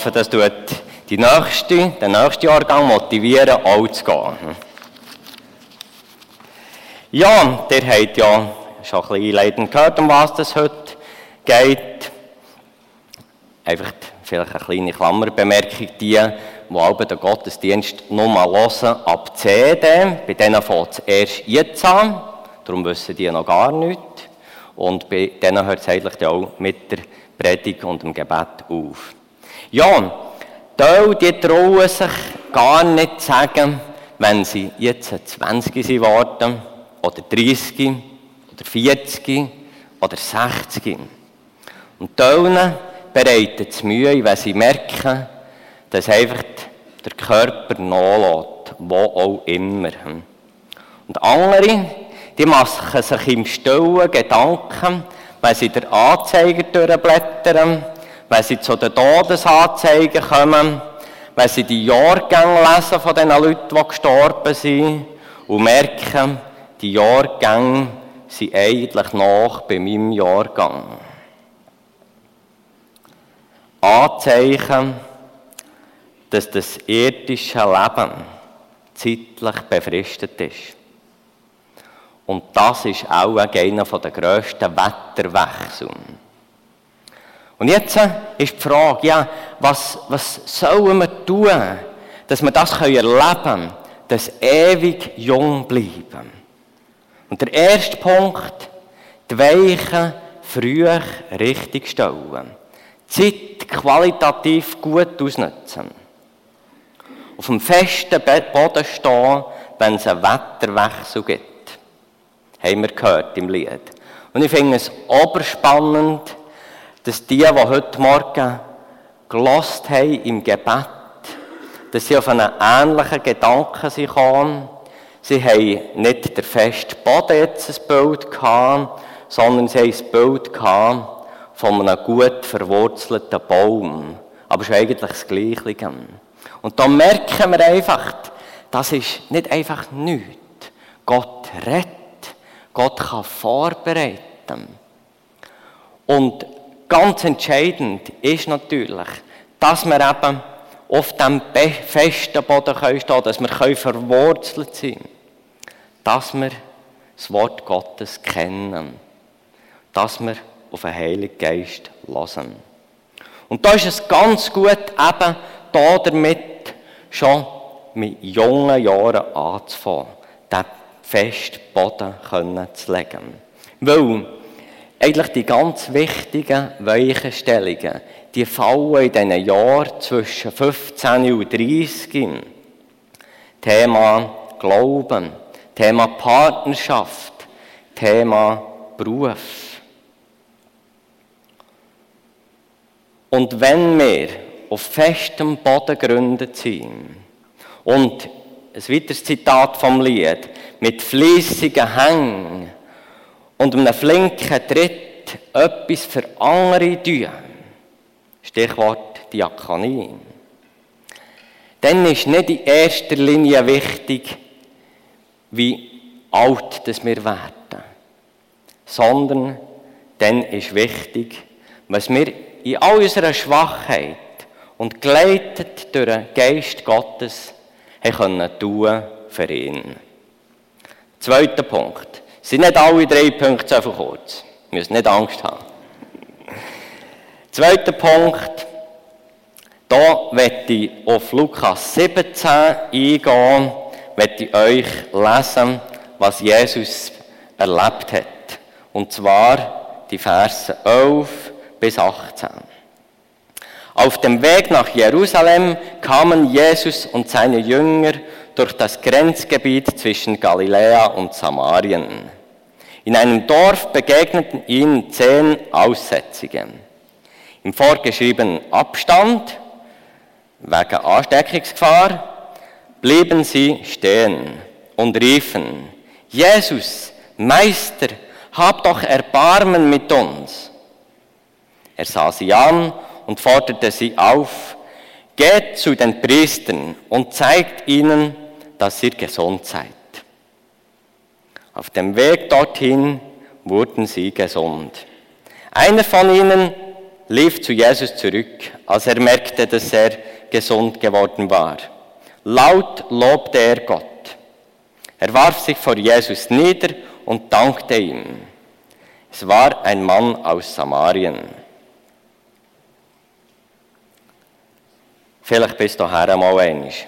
hoffe, das tut die nächste, den nächsten Jahrgang motivieren, auch zu gehen. Ja, der habt ja schon ein bisschen einleitend gehört, um was es heute geht. Einfach vielleicht eine kleine Klammerbemerkung, die, die alle den Gottesdienst nur mal hören, ab CD, bei denen fängt es erst jetzt an, darum wissen die noch gar nichts. Und bei denen hört es eigentlich auch mit der Predigt und dem Gebet auf. Ja, Teil, die trauen sich gar nicht zu sagen, wenn sie jetzt 20 sind worden, oder 30, oder 40, oder 60. Und Teilen bereitet es Mühe, wenn sie merken, dass einfach der Körper nachlässt, wo auch immer. Und andere, die machen sich im Stillen Gedanken, wenn sie der Anzeiger durchblättern, wenn sie zu den Todesanzeigen kommen, wenn sie die Jahrgänge lesen von den Leuten, die gestorben sind und merken, die Jahrgänge sind eigentlich nach bei meinem Jahrgang. Anzeichen, dass das irdische Leben zeitlich befristet ist. Und das ist auch einer der grössten Wetterwechsel. Und jetzt ist die Frage, ja, was, was sollen wir tun, dass wir das erleben können, dass ewig jung bleiben. Und der erste Punkt, die Weichen früh richtig stellen. Zeit qualitativ gut ausnutzen. Auf dem festen Boden stehen, wenn es einen Wetterwechsel gibt. Haben wir gehört im Lied. Und ich finde es oberspannend, dass die, die heute Morgen gelost haben im Gebet, dass sie auf einen ähnlichen Gedanken sind. Sie haben nicht der feste Boden jetzt ein Bild gehabt, sondern sie haben ein Bild gehabt von einem gut verwurzelten Baum. Aber es ist eigentlich das Gleiche. Und da merken wir einfach, das ist nicht einfach nichts. Gott rettet. Gott kann vorbereiten. Und Ganz entscheidend ist natürlich, dass wir eben auf dem festen Boden stehen können, dass wir verwurzelt sein können. Dass wir das Wort Gottes kennen. Dass wir auf den Heiligen Geist lassen. Und da ist es ganz gut, eben da damit schon mit jungen Jahren anzufangen, den festen Boden zu legen. Weil eigentlich die ganz wichtigen Weichenstellungen, die fallen in diesen Jahren zwischen 15 und 30. Thema Glauben, Thema Partnerschaft, Thema Beruf. Und wenn wir auf festem Boden gegründet sind und ein weiteres Zitat vom Lied, mit fließigen Hängen und einem flinken Tritt etwas für andere tun, Stichwort Diakonie, dann ist nicht in erster Linie wichtig, wie alt das wir werden, sondern dann ist wichtig, was wir in all unserer Schwachheit und geleitet durch den Geist Gottes haben können tun für ihn. Zweiter Punkt. Sind nicht alle drei Punkte so kurz. Wir müssen nicht Angst haben. Zweiter Punkt. Da möchte ich auf Lukas 17 eingehen, möchte ich euch lesen, was Jesus erlebt hat. Und zwar die Verse 11 bis 18. Auf dem Weg nach Jerusalem kamen Jesus und seine Jünger durch das Grenzgebiet zwischen Galiläa und Samarien. In einem Dorf begegneten ihnen zehn Aussätzige. Im vorgeschriebenen Abstand, wegen Ansteckungsgefahr, blieben sie stehen und riefen, Jesus, Meister, hab doch Erbarmen mit uns. Er sah sie an und forderte sie auf, geht zu den Priestern und zeigt ihnen, dass ihr gesund seid. Auf dem Weg dorthin wurden sie gesund. Einer von ihnen, lief zu Jesus zurück, als er merkte, dass er gesund geworden war. Laut lobte er Gott. Er warf sich vor Jesus nieder und dankte ihm. Es war ein Mann aus Samarien. Vielleicht bist du her einmal einig.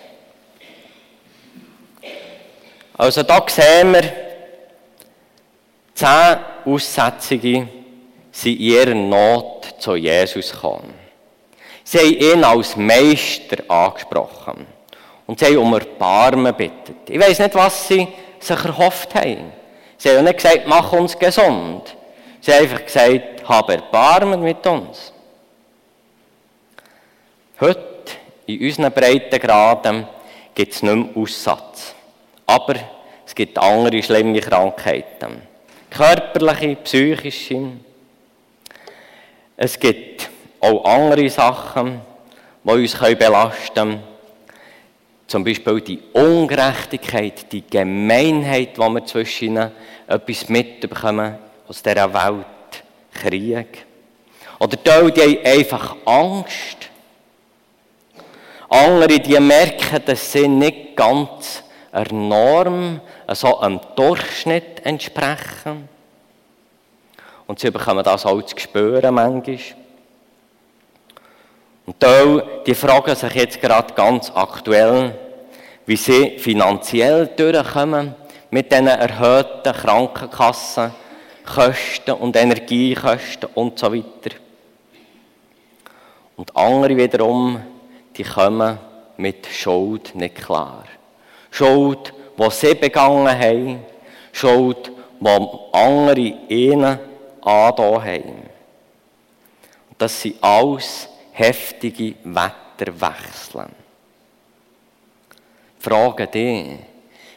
Also da sehen wir, zehn Aussätzige sind in ihrer Not zu Jesus gekommen. Sie haben ihn als Meister angesprochen und sie haben um Erbarmen gebeten. Ich weiß nicht, was sie sich erhofft haben. Sie haben nicht gesagt, mach uns gesund. Sie haben einfach gesagt, hab Erbarmen mit uns. Heute, in unseren Breitengraden, gibt es nicht mehr Aussatz. Aber es gibt andere schlimme Krankheiten. Körperliche, psychische. Es gibt auch andere Sachen, die uns belasten können. Zum Beispiel die Ungerechtigkeit, die Gemeinheit, die wir zwischen ihnen etwas mitbekommen aus dieser Welt. Krieg. Oder die, die haben einfach Angst. Andere, die merken, dass sie nicht ganz einer Norm, also einem Durchschnitt entsprechen. Und sie bekommen das auch zu spüren manchmal. Und da, die fragen sich jetzt gerade ganz aktuell, wie sie finanziell durchkommen mit diesen erhöhten Krankenkassenkosten und Energiekosten und so weiter. Und andere wiederum, die kommen mit Schuld nicht klar. Schuld, die sie begangen haben, Schuld, die andere ihnen angetan haben. Das sind alles heftige Wetterwechsel. Frage dich,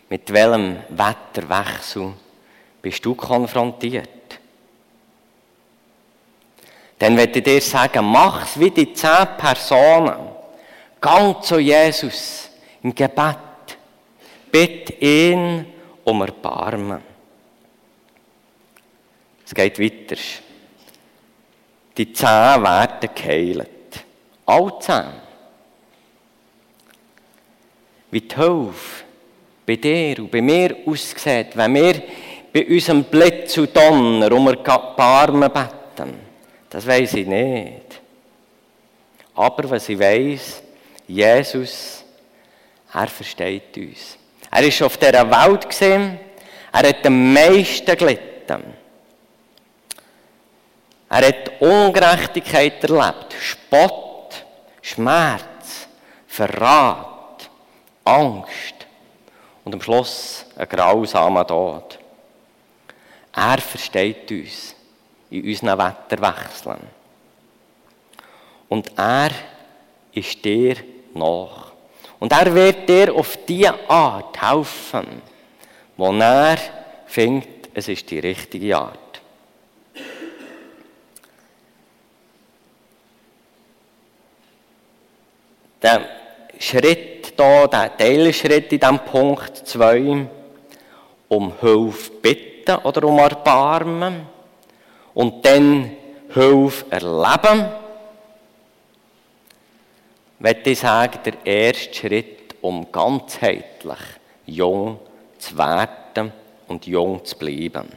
mit welchem Wetterwechsel bist du konfrontiert? Dann werde ich dir sagen, mach es wie die zehn Personen. Gang zu Jesus im Gebet. Bitte ihn um Erbarmen. Es geht weiter. Die zehn werden geheilt. Alle zehn. Wie die Hilfe bei dir und bei mir aussieht, wenn wir bei unserem Blitz und Donner um Erbarmen beten, das weiß ich nicht. Aber was ich weiß, Jesus, er versteht uns. Er ist auf dieser Welt gesehen, er hat am meisten gelitten. Er hat Ungerechtigkeit erlebt, Spott, Schmerz, Verrat, Angst und am Schluss ein grausamer Tod. Er versteht uns in unseren Wetterwechseln. Und er ist dir nach. Und er wird dir auf die Art helfen, wo er findet, es ist die richtige Art. Der Schritt hier, der Teilschritt in diesem Punkt 2, um Hilfe bitten oder um Erbarmen und dann Hilfe erleben, möchte ich sagen, der erste Schritt, um ganzheitlich jung zu werden und jung zu bleiben.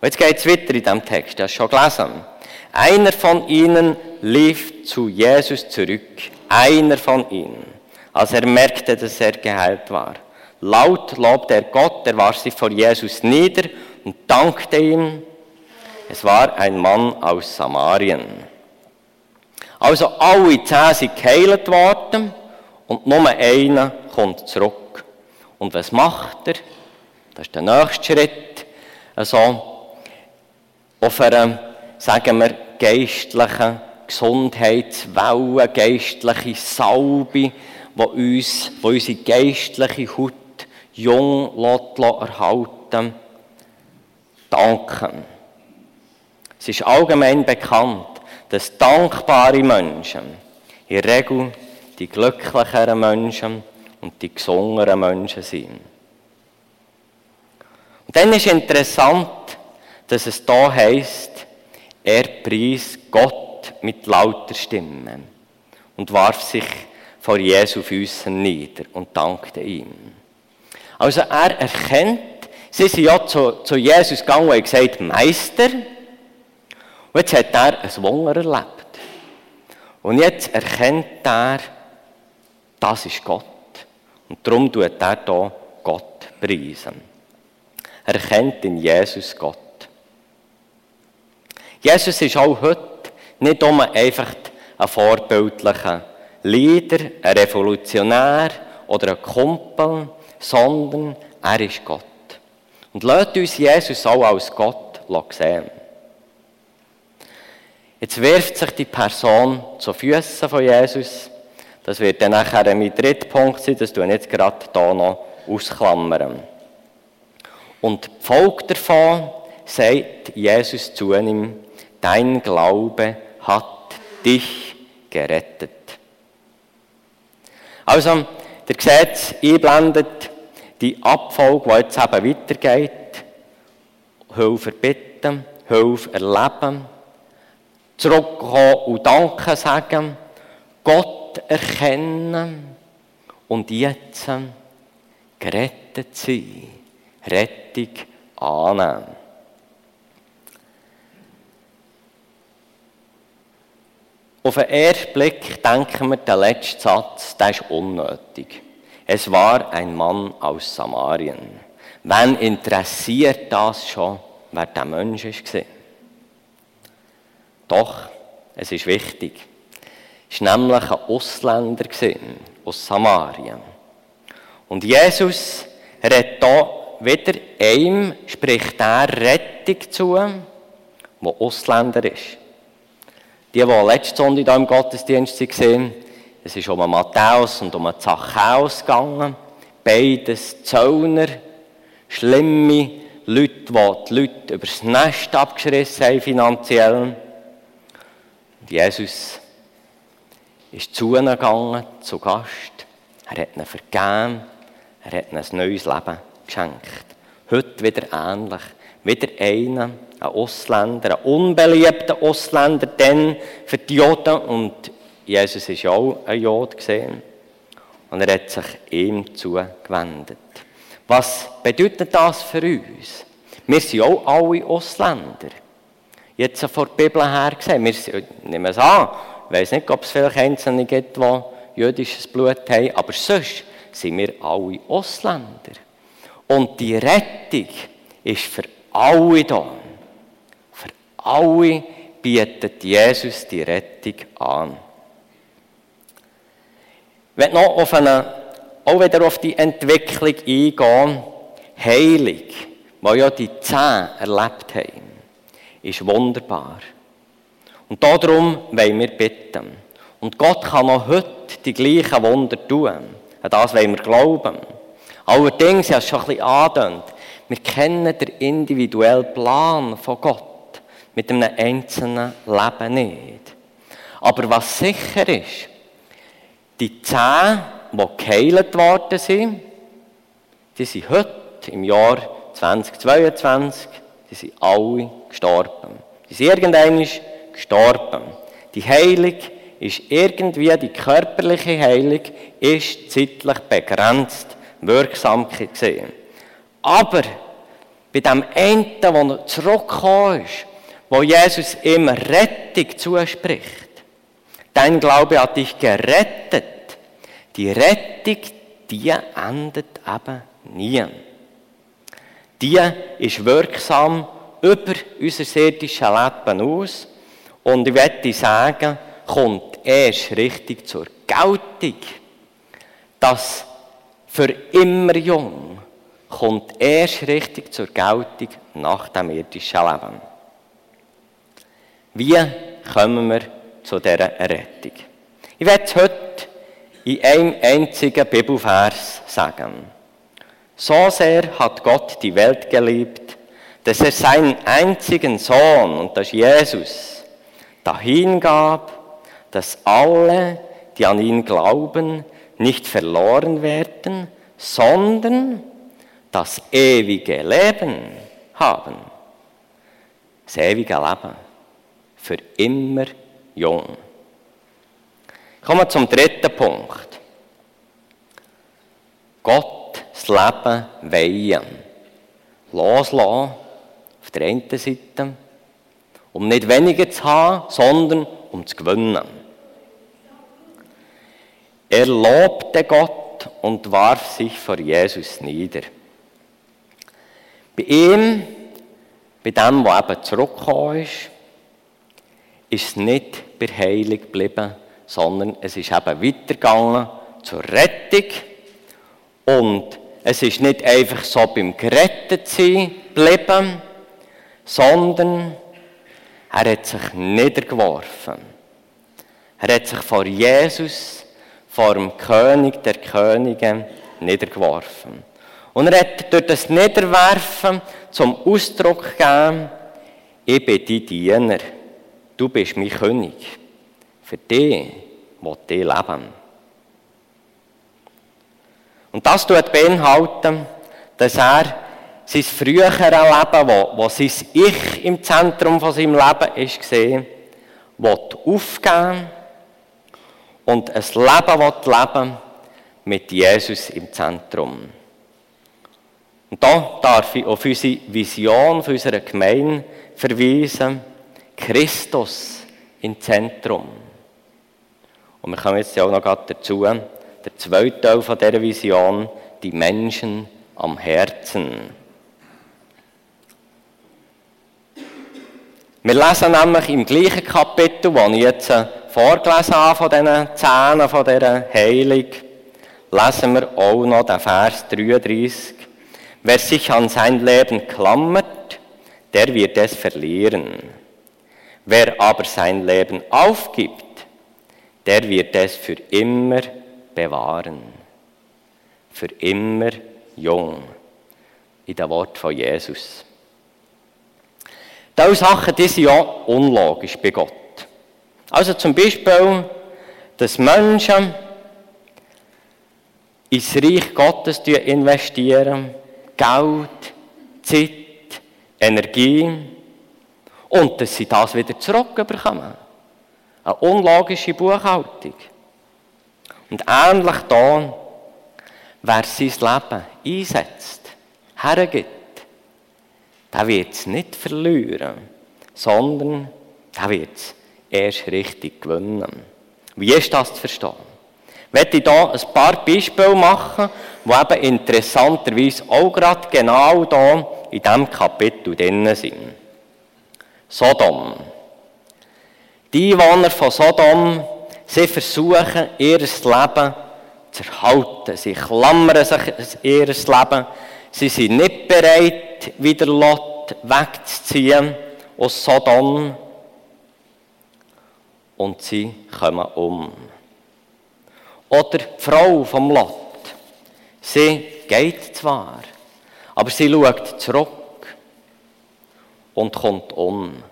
Und jetzt geht es weiter in diesem Text, du hast schon gelesen. Einer von ihnen lief zu Jesus zurück, einer von ihnen, als er merkte, dass er geheilt war. Laut lobte er Gott, er warf sich vor Jesus nieder und dankte ihm. Es war ein Mann aus Samarien. Also alle zehn sind geheilt worden und nur einer kommt zurück. Und was macht er? Das ist der nächste Schritt. Also auf einer, sagen wir, geistlichen Gesundheitswelle, geistliche Salbe, die uns, die unsere geistliche Haut jung erhalten danken. Es ist allgemein bekannt, dass dankbare Menschen in der Regel die glücklicheren Menschen und die gesungenen Menschen sind. Und dann ist interessant, dass es da heißt, er Gott Gott mit lauter Stimme und warf sich vor Jesu Füßen nieder und dankte ihm. Also er erkennt, sie sind ja zu, zu Jesus gegangen und gesagt, Meister. Jetzt hat er ein Wunder erlebt. Und jetzt erkennt er, das ist Gott. Und darum tut er hier Gott preisen. Er erkennt in Jesus Gott. Jesus ist auch heute nicht nur einfach ein vorbildlicher Leader, ein Revolutionär oder ein Kumpel, sondern er ist Gott. Und lasst uns Jesus auch als Gott sehen. Jetzt wirft sich die Person zu Füßen von Jesus. Das wird dann nachher mein dritter Punkt sein, das ich jetzt gerade hier noch ausklammern. Und die Folge davon sagt Jesus zu ihm, dein Glaube hat dich gerettet. Also, der Gesetz einblendet die Abfolge, die jetzt eben weitergeht. Hilfe bitten, Hilfe erleben, zurückkommen und Danke sagen, Gott erkennen und jetzt gerettet sein, Rettung annehmen. Auf den ersten Blick denken wir, der letzte Satz, der ist unnötig. Es war ein Mann aus Samarien. Wen interessiert das schon, wer der Mensch war? Doch, es ist wichtig. Es war nämlich ein Ausländer aus Samarien. Und Jesus redet hier wieder einem, spricht er Rettung zu, der Ausländer ist. Die, die letzte Sonntag hier im Gottesdienst waren, es ist um Matthäus und um Zachäus gegangen. Beides Zöllner, schlimme Leute, die die Leute übers Nest abgeschrissen haben finanziell. Jesus ist zu ihnen gegangen, zu Gast. Er hat ihnen vergeben, er hat ihnen ein neues Leben geschenkt. Heute wieder ähnlich. Wieder einer, ein Ausländer, ein unbeliebter Ausländer, denn für die Juden und Jesus ist auch ein Jod gesehen. Und er hat sich ihm zugewendet. Was bedeutet das für uns? Wir sind auch alle Ausländer. Jetzt von der Bibel her gesehen, wir nehmen es an, ich weiß nicht, ob es vielleicht Einzelne gibt, die jüdisches Blut haben, aber sonst sind wir alle Ausländer. Und die Rettung ist für alle da. Für alle bietet Jesus die Rettung an. Ich will noch auf eine, auch wieder auf die Entwicklung eingehen. Heilig, die ja die Zehn erlebt haben, ist wunderbar. Und darum wollen wir bitten. Und Gott kann auch heute die gleichen Wunder tun. An das wollen wir glauben. Allerdings, ich habe es schon ein bisschen angedeutet, wir kennen den individuellen Plan von Gott mit einem einzelnen Leben nicht. Aber was sicher ist, die zehn, die geheilt worden sind, die sind heute, im Jahr 2022, die sind alle gestorben. Die sind irgendwann gestorben. Die Heilung ist irgendwie, die körperliche Heilung ist zeitlich begrenzt wirksam gesehen. Aber bei dem einen, der zurückgekommen ist, wo Jesus ihm Rettung zuspricht, dein Glaube hat dich gerettet. Die Rettung, die endet eben nie. Die ist wirksam über unser irdisches Leben aus und ich werde sagen, kommt erst richtig zur Geltung, dass für immer jung kommt erst richtig zur Geltung nach dem irdischen Leben. Wie kommen wir zu dieser Rettung? Ich werde heute in einem einzigen Bibelvers sagen. So sehr hat Gott die Welt geliebt, dass er seinen einzigen Sohn, und das ist Jesus, dahin gab, dass alle, die an ihn glauben, nicht verloren werden, sondern das ewige Leben haben. Das ewige Leben. Für immer jung. Kommen wir zum dritten Punkt. Gott das Leben weihen. Loslassen auf der einen Seite, um nicht weniger zu haben, sondern um zu gewinnen. Er lobte Gott und warf sich vor Jesus nieder. Bei ihm, bei dem, der eben zurückgekommen ist, ist es nicht bei Heilung geblieben, sondern es ist eben weitergegangen zur Rettung. Und es ist nicht einfach so beim Gerettetsein geblieben, sondern er hat sich niedergeworfen. Er hat sich vor Jesus, vor dem König der Könige, niedergeworfen. Und er hat durch das Niederwerfen zum Ausdruck gegeben, ich bin dein Diener, du bist mein König. Für dich will ich leben. Und das tut beinhalten, dass er sein früheres Leben, wo, wo sein Ich im Zentrum von seinem Leben ist gesehen, will aufgeben und ein Leben will leben mit Jesus im Zentrum. Und da darf ich auf unsere Vision für unsere Gemeinde verweisen. Christus im Zentrum. Und wir kommen jetzt auch noch dazu, der zweite Teil dieser Vision, die Menschen am Herzen. Wir lesen nämlich im gleichen Kapitel, das ich jetzt äh, vorgelesen habe von diesen Zähnen, von dieser Heilung, lesen wir auch noch den Vers 33. Wer sich an sein Leben klammert, der wird es verlieren. Wer aber sein Leben aufgibt, der wird es für immer bewahren. Für immer jung. In dem Wort von Jesus. Diese Sachen die sind ja unlogisch bei Gott. Also zum Beispiel, dass Menschen ins Reich Gottes investieren, Geld, Zeit, Energie und dass sie das wieder zurückbekommen. Eine unlogische Buchhaltung. Und ähnlich da, wer sein Leben einsetzt, hergibt, der wird es nicht verlieren, sondern der wird es erst richtig gewinnen. Wie ist das zu verstehen? Ich möchte hier ein paar Beispiele machen, die eben interessanterweise auch gerade genau hier in diesem Kapitel drin sind. Sodom. Die Einwohner von Sodom, sie versuchen, ihr Leben zu erhalten. Sie klammern sich ihr Leben. Sie sind nicht bereit, wieder Lot wegzuziehen aus Sodom. Und sie kommen um. Oder die Frau vom Lot. Sie geht zwar, aber sie schaut zurück und kommt um.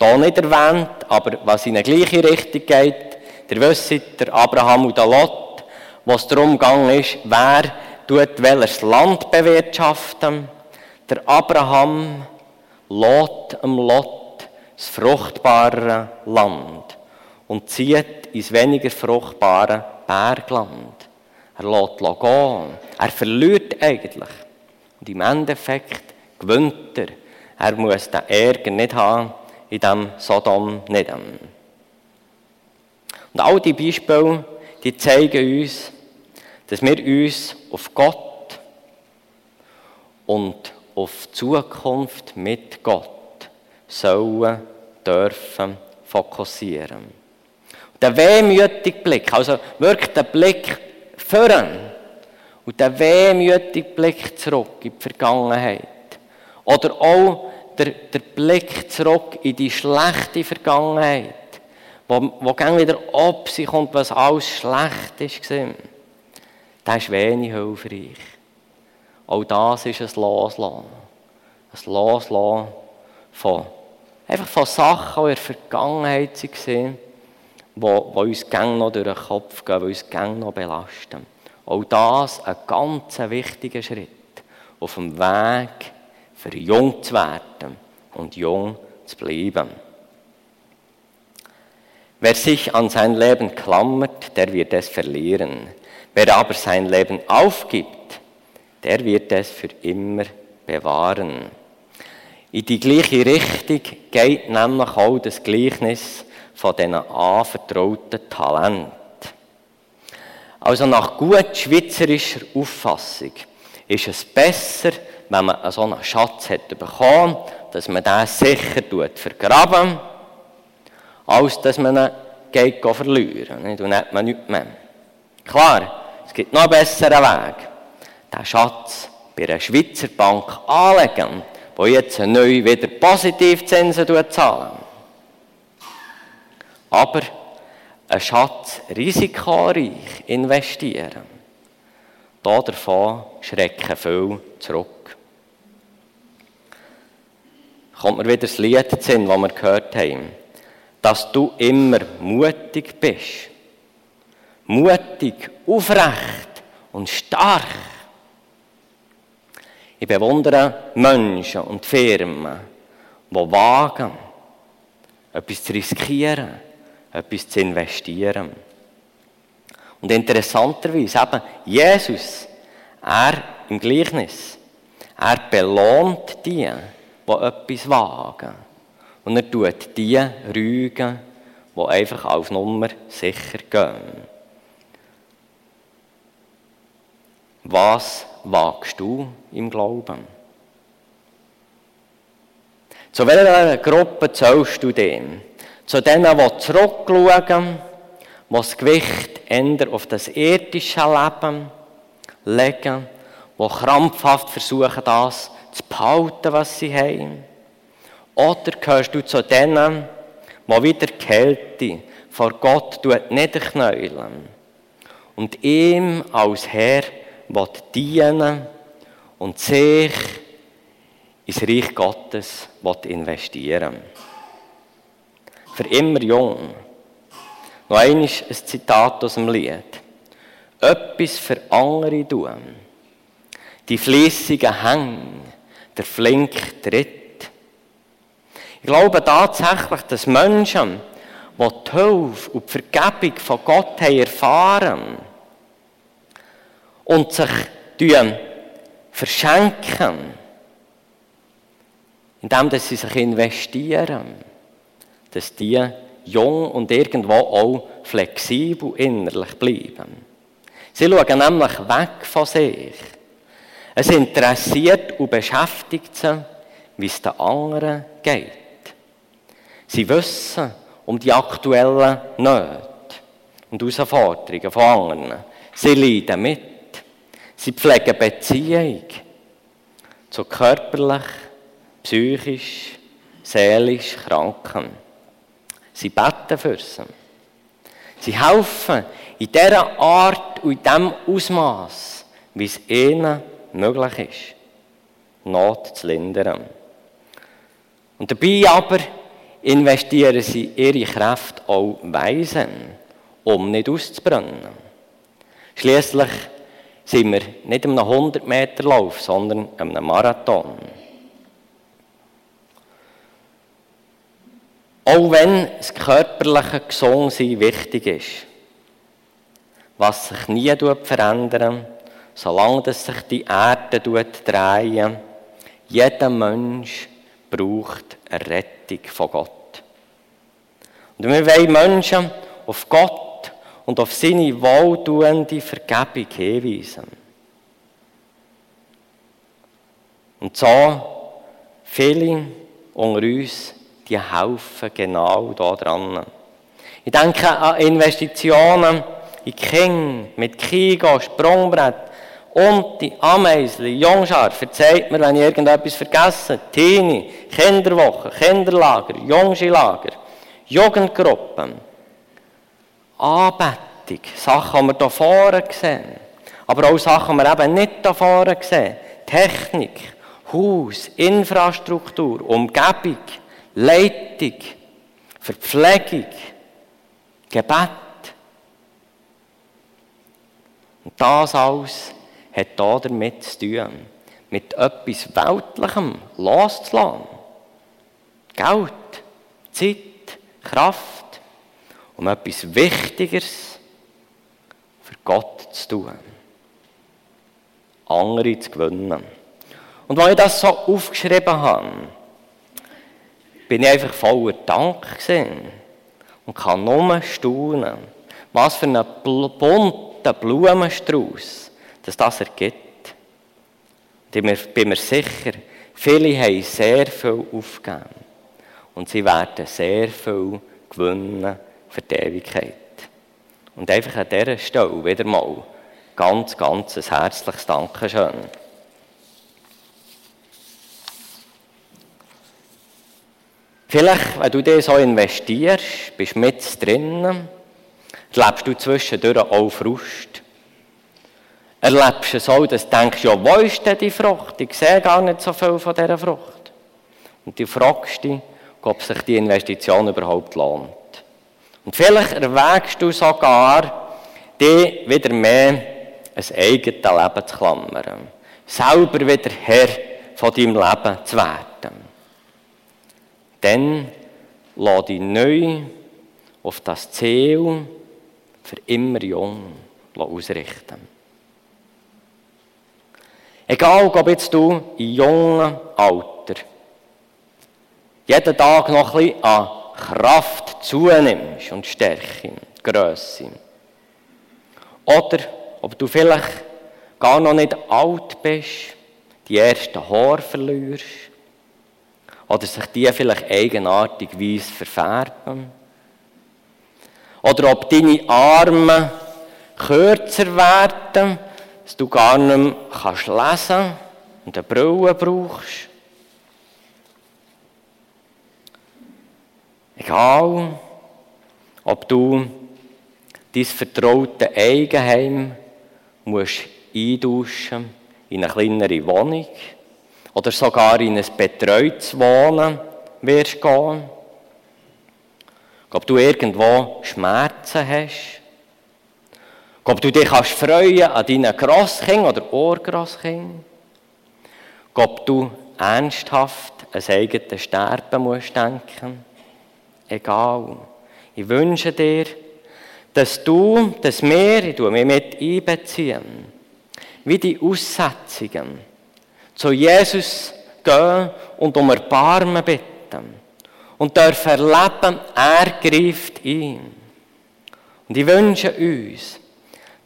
Hier nicht erwähnt, aber was in eine gleiche Richtung geht, der wisst, der Abraham und der Lot, was darum gegangen ist, wer tut welches Land bewirtschaften. Der Abraham lädt am Lot das fruchtbare Land und zieht ins weniger fruchtbare Bergland. Er lässt gehen. Er verliert eigentlich. Und im Endeffekt gewinnt er. Er muss den Ärger nicht haben, in diesem Sodom nicht. Und all diese Beispiele, die zeigen uns, dass wir uns auf Gott und auf Zukunft mit Gott sollen, dürfen fokussieren. Der wehmütige Blick, also wirklich der Blick voran und der wehmütige Blick zurück in die Vergangenheit. Oder auch der, der Blick zurück in die schlechte Vergangenheit, wo, wo wieder ob sich kommt, was alles schlecht ist. Das ist wenig hilfreich. Auch das ist ein Loslassen. Ein Loslassen von, einfach von Sachen, die in der Vergangenheit waren wo, wo uns gang noch durch den Kopf gehen, die uns gang noch belasten. Auch das ein ganz wichtiger Schritt auf dem Weg, für jung zu werden und jung zu bleiben. Wer sich an sein Leben klammert, der wird es verlieren. Wer aber sein Leben aufgibt, der wird es für immer bewahren. In die gleiche Richtung geht nämlich auch das Gleichnis von diesen anvertrauten Talenten. Also nach gut schweizerischer Auffassung ist es besser, wenn man so einen Schatz hat bekommen, dass man den sicher vergraben als dass man ihn geht verlieren. Und dann hat man nichts mehr. Klar, gibt noch einen besseren Weg. Den Schatz bei einer Schweizer Bank anlegen, wo jetzt neu wieder Positivzinsen zahlen. Aber einen Schatz risikoreich investieren, da davon schrecken viel zurück. Kommt mir wieder das Lied Sinn, das wir gehört haben dass du immer mutig bist. Mutig, aufrecht und stark. Ich bewundere Menschen und Firmen, die wagen, etwas zu riskieren, etwas zu investieren. Und interessanterweise eben Jesus, er im Gleichnis, er belohnt die, die etwas wagen. Und er tut die rügen, die einfach auf Nummer sicher gehen. Was wagst du im Glauben? Zu welcher Gruppe zählst du dem? Zu denen, die zurückschauen, die das Gewicht ändern auf das irdische Leben legen, die krampfhaft versuchen, das zu behalten, was sie haben? Oder gehörst du zu denen, die wieder Kälte vor Gott niederknäulen und ihm als Herr dienen und sich ins Reich Gottes investieren Für immer jung. Noch ein Zitat aus dem Lied. Etwas für andere tun. Die fließigen Hänge, der flink Tritt, ich glaube tatsächlich, dass Menschen, die die Hilfe und die Vergebung von Gott haben erfahren und sich verschenken, indem sie sich investieren, dass die jung und irgendwo auch flexibel innerlich bleiben. Sie schauen nämlich weg von sich. Es interessiert und beschäftigt sie, wie es den anderen geht. Sie wissen um die aktuellen Nöte und Herausforderungen von anderen. Sie leiden mit. Sie pflegen Beziehung zu körperlich, psychisch, seelisch Kranken. Sie beten für sie. Sie helfen in dieser Art und in diesem Ausmaß, wie es ihnen möglich ist, Not zu lindern. Und dabei aber investieren sie ihre Kräfte auch weise, um nicht auszubrennen. Schließlich sind wir nicht einem 100 Meter Lauf, sondern einem Marathon. Auch wenn das körperliche Gesundsein wichtig ist, was sich nie verändert, solange sich die Erde dreht, jeder Mensch braucht eine Rettung von Gott. Und wir wollen Menschen auf Gott und auf seine wohltuende Vergebung hinweisen. Und so, viele unter uns, die helfen genau daran. Ich denke an Investitionen in King, mit Kigo, Sprungbrett, und die Ameisli, Jungschar, verzeiht mir, wenn ich irgendetwas vergesse. Teenie, Kinderwoche, Kinderlager, Jungschilager. Jugendgruppen, Anbetung, Sachen, die wir hier vorne sehen, aber auch Sachen, die wir eben nicht hier vorne sehen. Technik, Haus, Infrastruktur, Umgebung, Leitung, Verpflegung, Gebet. Und das alles hat hier damit zu tun, mit etwas Weltlichem loszulassen. Geld, Zeit, Kraft um etwas Wichtigeres für Gott zu tun. Andere zu gewinnen. Und als ich das so aufgeschrieben habe, bin ich einfach voller Dank gesehen und kann nur staunen, was für einen bunten Blumenstrauß dass das ergibt. Und ich bin mir sicher, viele haben sehr viel aufgegeben und sie werden sehr viel gewinnen für die Ewigkeit. Und einfach an dieser Stelle wieder mal ganz, ganz ein herzliches Dankeschön. Vielleicht, wenn du dir so investierst, bist du mit drinnen, erlebst du zwischendurch auch Frust. Erlebst du auch, dass du denkst, ja, wo ist denn die Frucht? Ich sehe gar nicht so viel von dieser Frucht. Und du fragst dich, ob sich die Investition überhaupt lohnt. Und vielleicht erwägst du sogar, die wieder mehr ein eigenes Leben zu klammern. Selber wieder Herr von deinem Leben zu werden. Dann lass dich neu auf das Ziel für immer jung ausrichten. Egal, ob jetzt du in jungem Alter jeden Tag noch ein bisschen an Kraft zunimmst und Stärke, Größe. Oder ob du vielleicht gar noch nicht alt bist, die ersten Haare verlierst oder sich die vielleicht eigenartigweise verfärben. Oder ob deine Arme kürzer werden, dass du gar nicht mehr kannst und eine Brille brauchst. Egal, ob du dein vertraute Eigenheim musst eintauschen in eine kleinere Wohnung oder sogar in ein betreutes Wohnen wirst gehen. Ob du irgendwo Schmerzen hast. Ob du dich kannst freuen an deinen Grosskind oder Ohrgrosskind. Ob du ernsthaft an eigenes Sterben musst denken. Egal. Ich wünsche dir, dass du, dass wir, ich tue mich mit einbeziehen, wie die Aussetzungen, zu Jesus gehen und um Erbarmen bitten und dürfen erleben, er greift ihn. Und ich wünsche uns,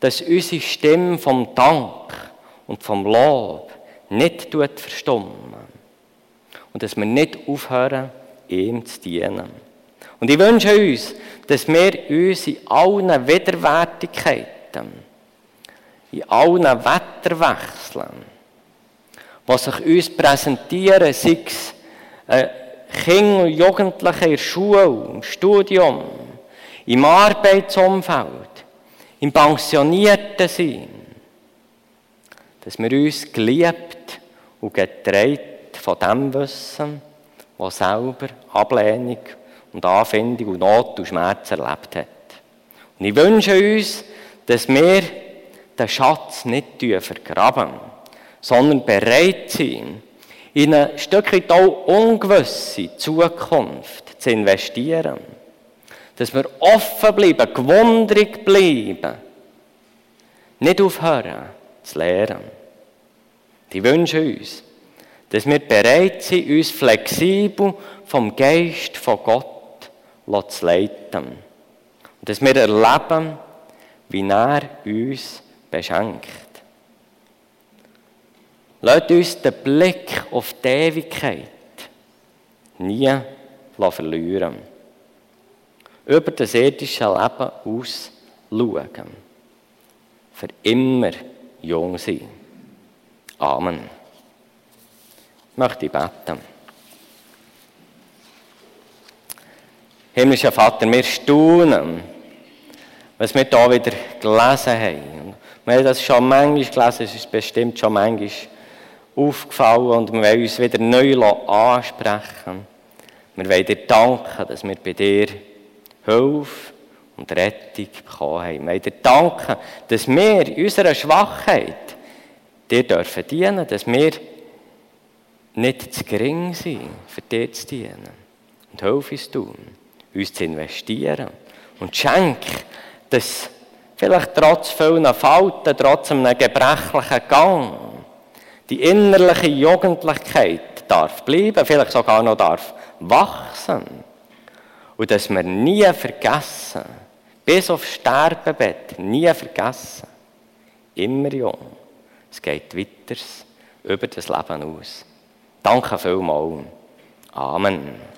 dass unsere Stimme vom Dank und vom Lob nicht verstummen und dass wir nicht aufhören, ihm zu dienen. Und ich wünsche uns, dass wir uns in allen Widerwärtigkeiten, in allen Wetterwechseln, was sich uns präsentieren, sei es äh, Kinder und Jugendliche in der Schule, im Studium, im Arbeitsumfeld, im pensionierten Sein, dass wir uns geliebt und getreut von dem wissen, was selber Ablehnung und Anfindung und Not und Schmerz erlebt hat. Und ich wünsche uns, dass wir den Schatz nicht vergraben sondern bereit sein, in ein Stückchen auch ungewisse Zukunft zu investieren. Dass wir offen bleiben, gewundrig bleiben. Nicht aufhören zu lehren. Die wünschen uns, dass wir bereit sind, uns flexibel vom Geist von Gott zu leiten. Und dass wir erleben, wie er uns beschenkt. Lasst uns den Blick auf die Ewigkeit nie verlieren. Über das irdische Leben aus schauen. Für immer jung sein. Amen. Ich möchte beten. Himmlischer Vater, wir staunen, was wir hier wieder gelesen haben. Wir haben das schon manchmal gelesen, es ist bestimmt schon manchmal aufgefallen und wir wollen uns wieder neu ansprechen. Wir wollen dir danken, dass wir bei dir Hilfe und Rettung bekommen haben. Wir wollen dir danken, dass wir in unserer Schwachheit dir dürfen dienen, dass wir nicht zu gering sind, für dir zu dienen. Und hilf uns tun, uns zu investieren Und schenk, dass vielleicht trotz vielen Falten, trotz einem gebrechlichen Gang, die innerliche Jugendlichkeit darf bleiben, vielleicht sogar noch darf wachsen. Und dass wir nie vergessen, bis aufs Sterbebett, nie vergessen, immer jung, es geht weiter über das Leben aus. Danke vielmals. Amen.